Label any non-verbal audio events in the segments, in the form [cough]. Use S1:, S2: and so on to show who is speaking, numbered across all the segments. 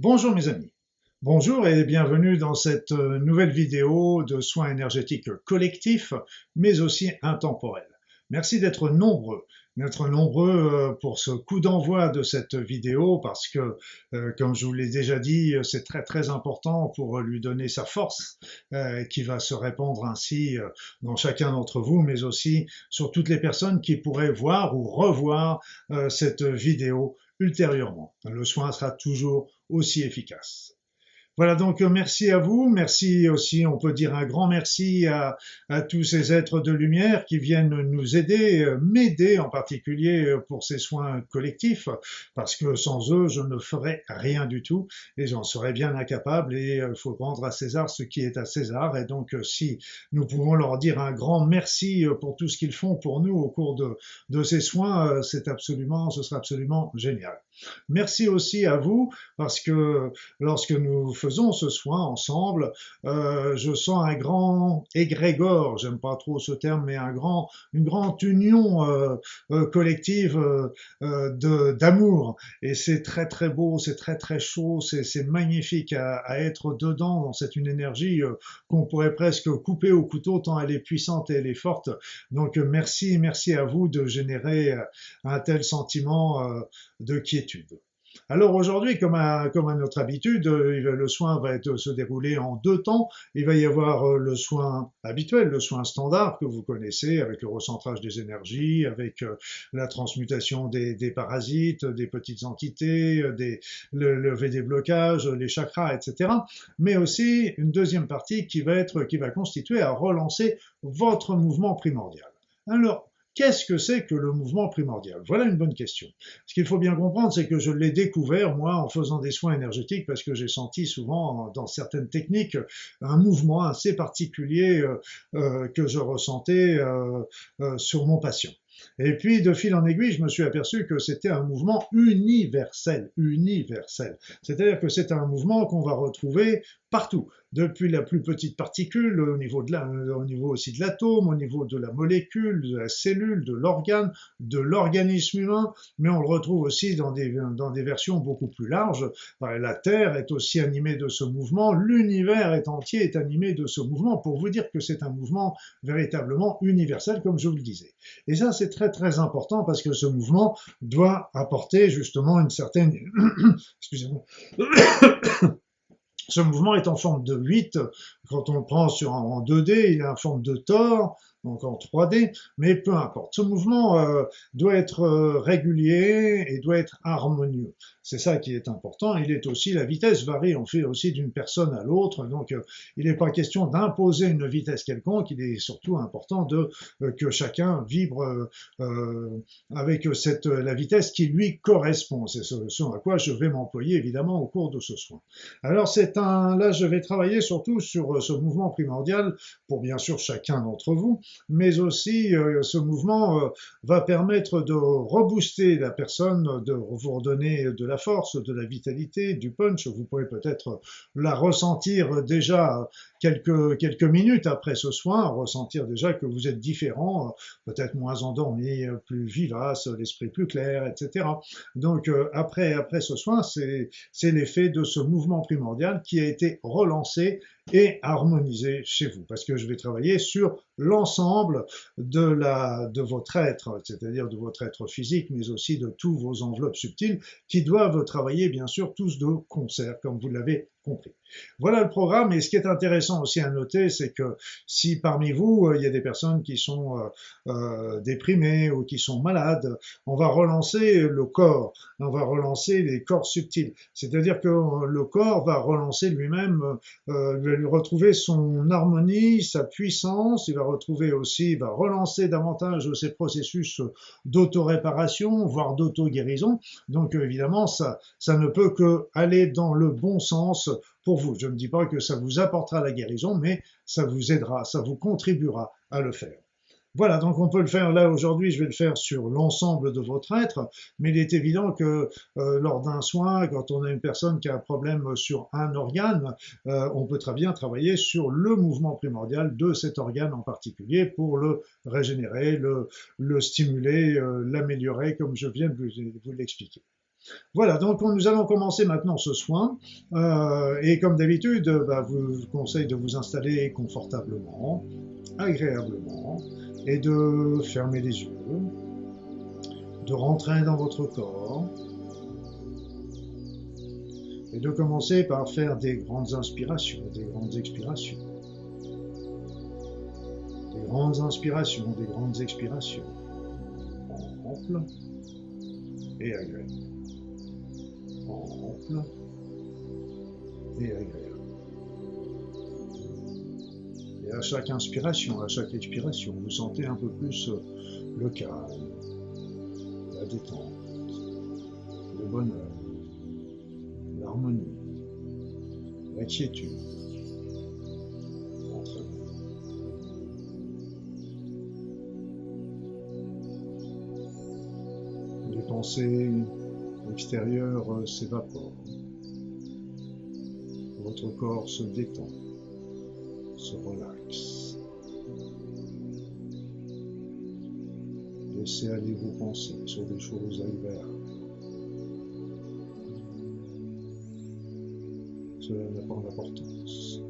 S1: Bonjour mes amis. Bonjour et bienvenue dans cette euh, nouvelle vidéo de soins énergétiques collectifs, mais aussi intemporels. Merci d'être nombreux, d'être nombreux euh, pour ce coup d'envoi de cette vidéo parce que, euh, comme je vous l'ai déjà dit, c'est très très important pour lui donner sa force qui va se répandre ainsi dans chacun d'entre vous, mais aussi sur toutes les personnes qui pourraient voir ou revoir cette vidéo ultérieurement. Le soin sera toujours aussi efficace. Voilà donc euh, merci à vous, merci aussi, on peut dire un grand merci à, tous ces êtres de lumière qui viennent nous aider, euh, m'aider en particulier euh, pour ces soins collectifs, parce que sans eux je ne ferais rien du tout et j'en serais bien incapable et il faut rendre à César ce qui est à César et donc si nous pouvons leur dire un grand merci pour tout ce qu'ils font pour nous au cours de, de ces soins, c'est absolument, ce sera absolument génial. Merci aussi à vous parce que lorsque nous faisons ce soin ensemble, euh, je sens un grand égrégore, j'aime pas trop ce terme, mais une grande union euh, euh, collective d'amour. Et c'est très très beau, c'est très très chaud, c'est magnifique à, à, être dedans dans cette une énergie qu'on pourrait presque couper au couteau tant elle est puissante et elle est forte. Donc merci, merci à vous de générer un tel sentiment de quiétude. Alors aujourd'hui, comme à, notre habitude, euh, le soin va être, se dérouler en deux temps. Il va y avoir euh, le soin habituel, le soin standard que vous connaissez, avec le recentrage des énergies, avec euh, la transmutation des, parasites, des petites entités, le lever des blocages, les chakras, etc. Mais aussi une deuxième partie qui va qui va constituer à relancer votre mouvement primordial. Alors, Qu'est-ce que c'est que le mouvement primordial? Voilà une bonne question. Ce qu'il faut bien comprendre, c'est que je l'ai découvert, moi, en faisant des soins énergétiques, parce que j'ai senti souvent, dans certaines techniques, un mouvement assez particulier euh, euh, que je ressentais euh, sur mon patient. Et puis, de fil en aiguille, je me suis aperçu que c'était un mouvement universel, universel. C'est-à-dire que c'est un mouvement qu'on va retrouver partout, depuis la plus petite particule, au niveau, aussi de l'atome, au niveau de la molécule, de la cellule, de l'organe, de l'organisme humain, mais on le retrouve aussi dans des, dans des versions beaucoup plus larges. La Terre est aussi animée de ce mouvement, l'univers est entier est animé de ce mouvement, pour vous dire que c'est un mouvement véritablement universel, comme je vous le disais. Et ça, c'est très très important parce que ce mouvement doit apporter justement une certaine... [coughs] Excusez-moi. [coughs] Ce mouvement est en forme de 8. Quand on le prend sur, en 2D, il est en forme de tore donc en 3D, mais peu importe. Ce mouvement euh, doit être euh, régulier et doit être harmonieux. C'est ça qui est important. Il est aussi, la vitesse varie, on fait aussi d'une personne à l'autre, donc euh, il n'est pas question d'imposer une vitesse quelconque, il est surtout important de que chacun vibre avec cette, la vitesse qui lui correspond. C'est ce, à quoi je vais m'employer évidemment au cours de ce soin. Alors c'est un, là je vais travailler surtout sur ce mouvement primordial pour bien sûr chacun d'entre vous, mais aussi euh, ce mouvement euh, va permettre de rebooster la personne, de vous redonner de la force, de la vitalité, du punch. Vous pouvez peut-être la ressentir déjà quelques, quelques minutes après ce soin, ressentir déjà que vous êtes différent, peut-être moins endormi, plus vivace, l'esprit plus clair, etc. Donc euh, après, après ce soin, c'est l'effet de ce mouvement primordial qui a été relancé et harmonisé chez vous, parce que je vais travailler sur l'ensemble de, de votre être, c'est-à-dire de votre être physique, mais aussi de tous vos enveloppes subtiles, qui doivent travailler bien sûr tous de concert, comme vous l'avez compris. Voilà le programme, et ce qui est intéressant aussi à noter, c'est que si parmi vous, euh, il y a des personnes qui sont euh, euh, déprimées ou qui sont malades, on va relancer le corps, on va relancer les corps subtils. C'est-à-dire que le corps va relancer lui-même, lui retrouver son harmonie, sa puissance, il va retrouver aussi, va relancer davantage ces processus d'autoréparation, voire d'auto-guérison. Donc évidemment, ça, ça ne peut que aller dans le bon sens pour vous. Je ne dis pas que ça vous apportera la guérison, mais ça vous aidera, ça vous contribuera à le faire. Voilà, donc on peut le faire là aujourd'hui, je vais le faire sur l'ensemble de votre être, mais il est évident que euh, lors d'un soin, quand on a une personne qui a un problème sur un organe, euh, on peut très bien travailler sur le mouvement primordial de cet organe en particulier pour le régénérer, le, stimuler, euh, l'améliorer, comme je viens de vous l'expliquer. Voilà, donc nous allons commencer maintenant ce soin. Et comme d'habitude, bah, je vous conseille de vous installer confortablement, agréablement, et de fermer les yeux, de rentrer dans votre corps, et de commencer par faire des grandes inspirations, des grandes expirations. Des grandes inspirations, des grandes expirations. Ample et agréable. Ample et agréable. Et à chaque inspiration, à chaque expiration, vous sentez un peu plus le calme, la détente, le bonheur l'harmonie, la quiétude entre Les pensées extérieures s'évaporent. Votre corps se détend, se relaxe. Laissez aller vos pensées sur des choses agréables. cela n'a pas d'importance.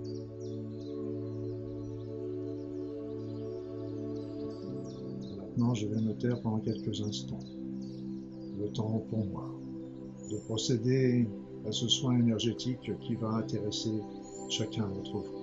S1: Maintenant, je vais me taire pendant quelques instants. Le temps pour moi de procéder à ce soin énergétique qui va intéresser chacun d'entre vous.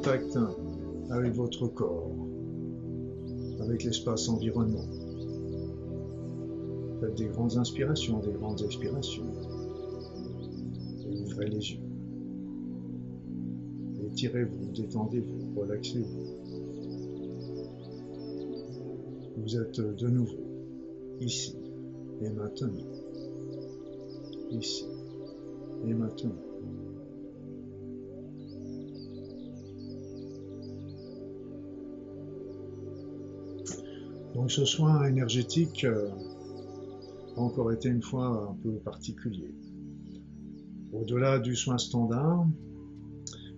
S1: Contact avec votre corps, avec l'espace environnant. Faites des grandes inspirations, des grandes expirations. Et ouvrez les yeux. Étirez-vous, détendez-vous, relaxez-vous. Vous êtes de nouveau ici et maintenant. Ici et maintenant. Donc ce soin énergétique euh, a encore été une fois un peu particulier. Au-delà du soin standard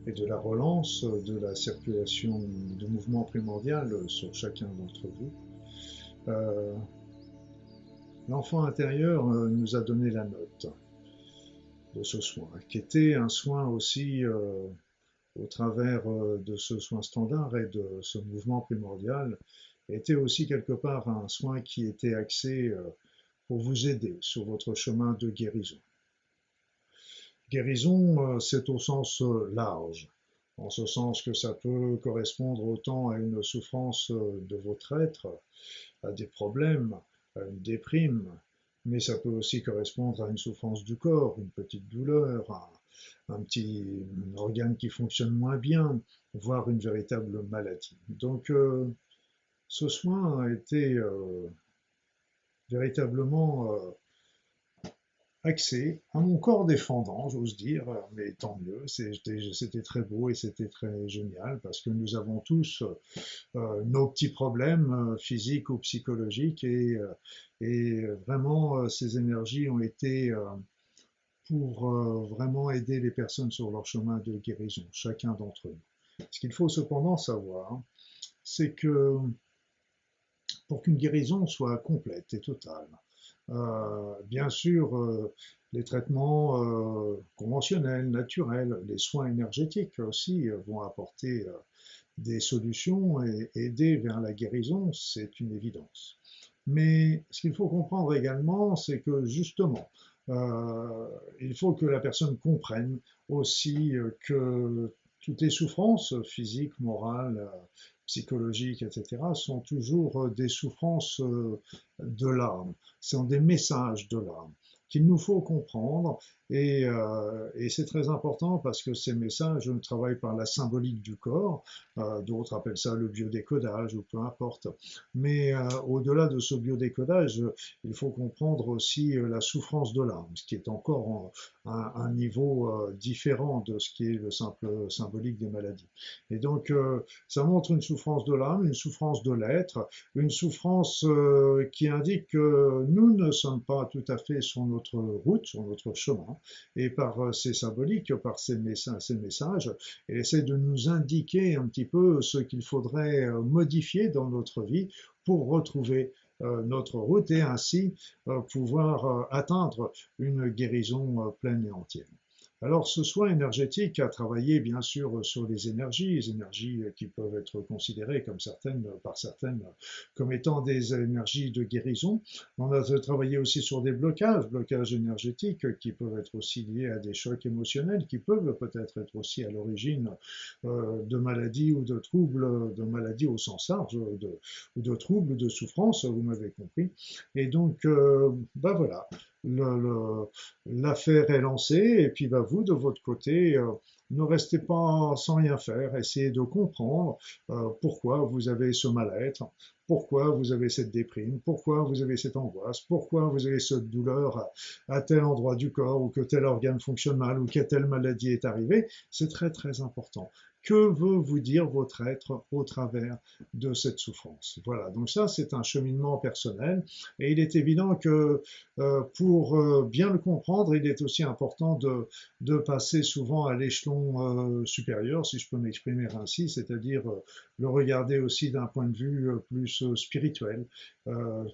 S1: et de la relance de la circulation du mouvement primordial sur chacun d'entre vous, euh, l'enfant intérieur euh, nous a donné la note de ce soin, qui était un soin aussi au travers de ce soin standard et de ce mouvement primordial était aussi quelque part un soin qui était axé euh, pour vous aider sur votre chemin de guérison. Guérison, euh, c'est au sens euh, large, en ce sens que ça peut correspondre autant à une souffrance de votre être, à des problèmes, à une déprime, mais ça peut aussi correspondre à une souffrance du corps, une petite douleur, un, petit organe qui fonctionne moins bien, voire une véritable maladie. Donc, ce soin a été euh, véritablement euh, axé à mon corps défendant, j'ose dire, mais tant mieux, c'était très beau et c'était très génial parce que nous avons tous euh, nos petits problèmes physiques ou psychologiques et vraiment ces énergies ont été pour vraiment aider les personnes sur leur chemin de guérison, chacun d'entre nous. Ce qu'il faut cependant savoir, c'est que pour qu'une guérison soit complète et totale. Euh, bien sûr, euh, les traitements euh, conventionnels, naturels, les soins énergétiques aussi vont apporter des solutions et aider vers la guérison, c'est une évidence. Mais ce qu'il faut comprendre également, c'est que justement, il faut que la personne comprenne aussi que toutes les souffrances physiques, morales, psychologiques, etc., sont toujours euh, des souffrances euh, de l'âme, sont des messages de l'âme qu'il nous faut comprendre. Et, euh, et c'est très important parce que ces messages travaillent par la symbolique du corps, euh, d'autres appellent ça le biodécodage ou peu importe. Mais euh, au-delà de ce biodécodage, il faut comprendre aussi la souffrance de l'âme, ce qui est encore un, un niveau différent de ce qui est le simple symbolique des maladies. Et donc, ça montre une souffrance de l'âme, une souffrance de l'être, une souffrance qui indique que nous ne sommes pas tout à fait sur notre route, sur notre chemin, et par euh, ces symboliques, par ces messages, elle essaie de nous indiquer un petit peu ce qu'il faudrait euh, modifier dans notre vie pour retrouver euh, notre route et ainsi pouvoir atteindre une guérison pleine et entière. Alors ce soin énergétique a travaillé bien sûr sur les énergies, les énergies qui peuvent être considérées comme certaines, par certaines comme étant des énergies de guérison. On a travaillé aussi sur des blocages, blocages énergétiques qui peuvent être aussi liés à des chocs émotionnels, qui peuvent peut-être être aussi à l'origine euh, de maladies ou de troubles, de maladies au sens large, de, de troubles, de souffrances, vous m'avez compris. Et donc, ben voilà, l'affaire est lancée et puis bah, vous, de votre côté, euh, ne restez pas sans rien faire, essayez de comprendre euh, pourquoi vous avez ce mal-être, pourquoi vous avez cette déprime, pourquoi vous avez cette angoisse, pourquoi vous avez cette douleur à, tel endroit du corps ou que tel organe fonctionne mal ou que telle maladie est arrivée. C'est très très important que veut vous dire votre être au travers de cette souffrance. Voilà, donc ça c'est un cheminement personnel et il est évident que euh, pour euh, bien le comprendre, il est aussi important de, de passer souvent à l'échelon euh, supérieur, si je peux m'exprimer ainsi, c'est-à-dire le regarder aussi d'un point de vue plus spirituel,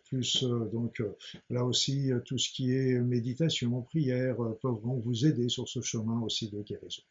S1: plus donc là aussi tout ce qui est méditation, prière, peuvent vous aider sur ce chemin aussi de guérison.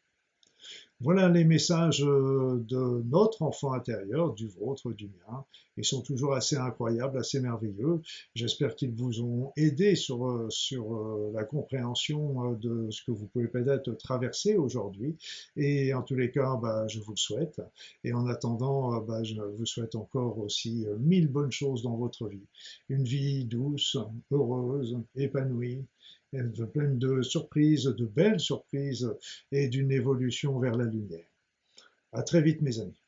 S1: Voilà les messages euh, de notre enfant intérieur, du vôtre, du mien. Ils sont toujours assez incroyables, assez merveilleux. J'espère qu'ils vous ont aidé sur, euh, euh, la compréhension de ce que vous pouvez peut-être traverser aujourd'hui. Et en tous les cas, bah, je vous le souhaite. Et en attendant, bah, je vous souhaite encore aussi mille bonnes choses dans votre vie. Une vie douce, heureuse, épanouie, pleine de surprises, de belles surprises et d'une évolution vers la lumière. À très vite mes amis.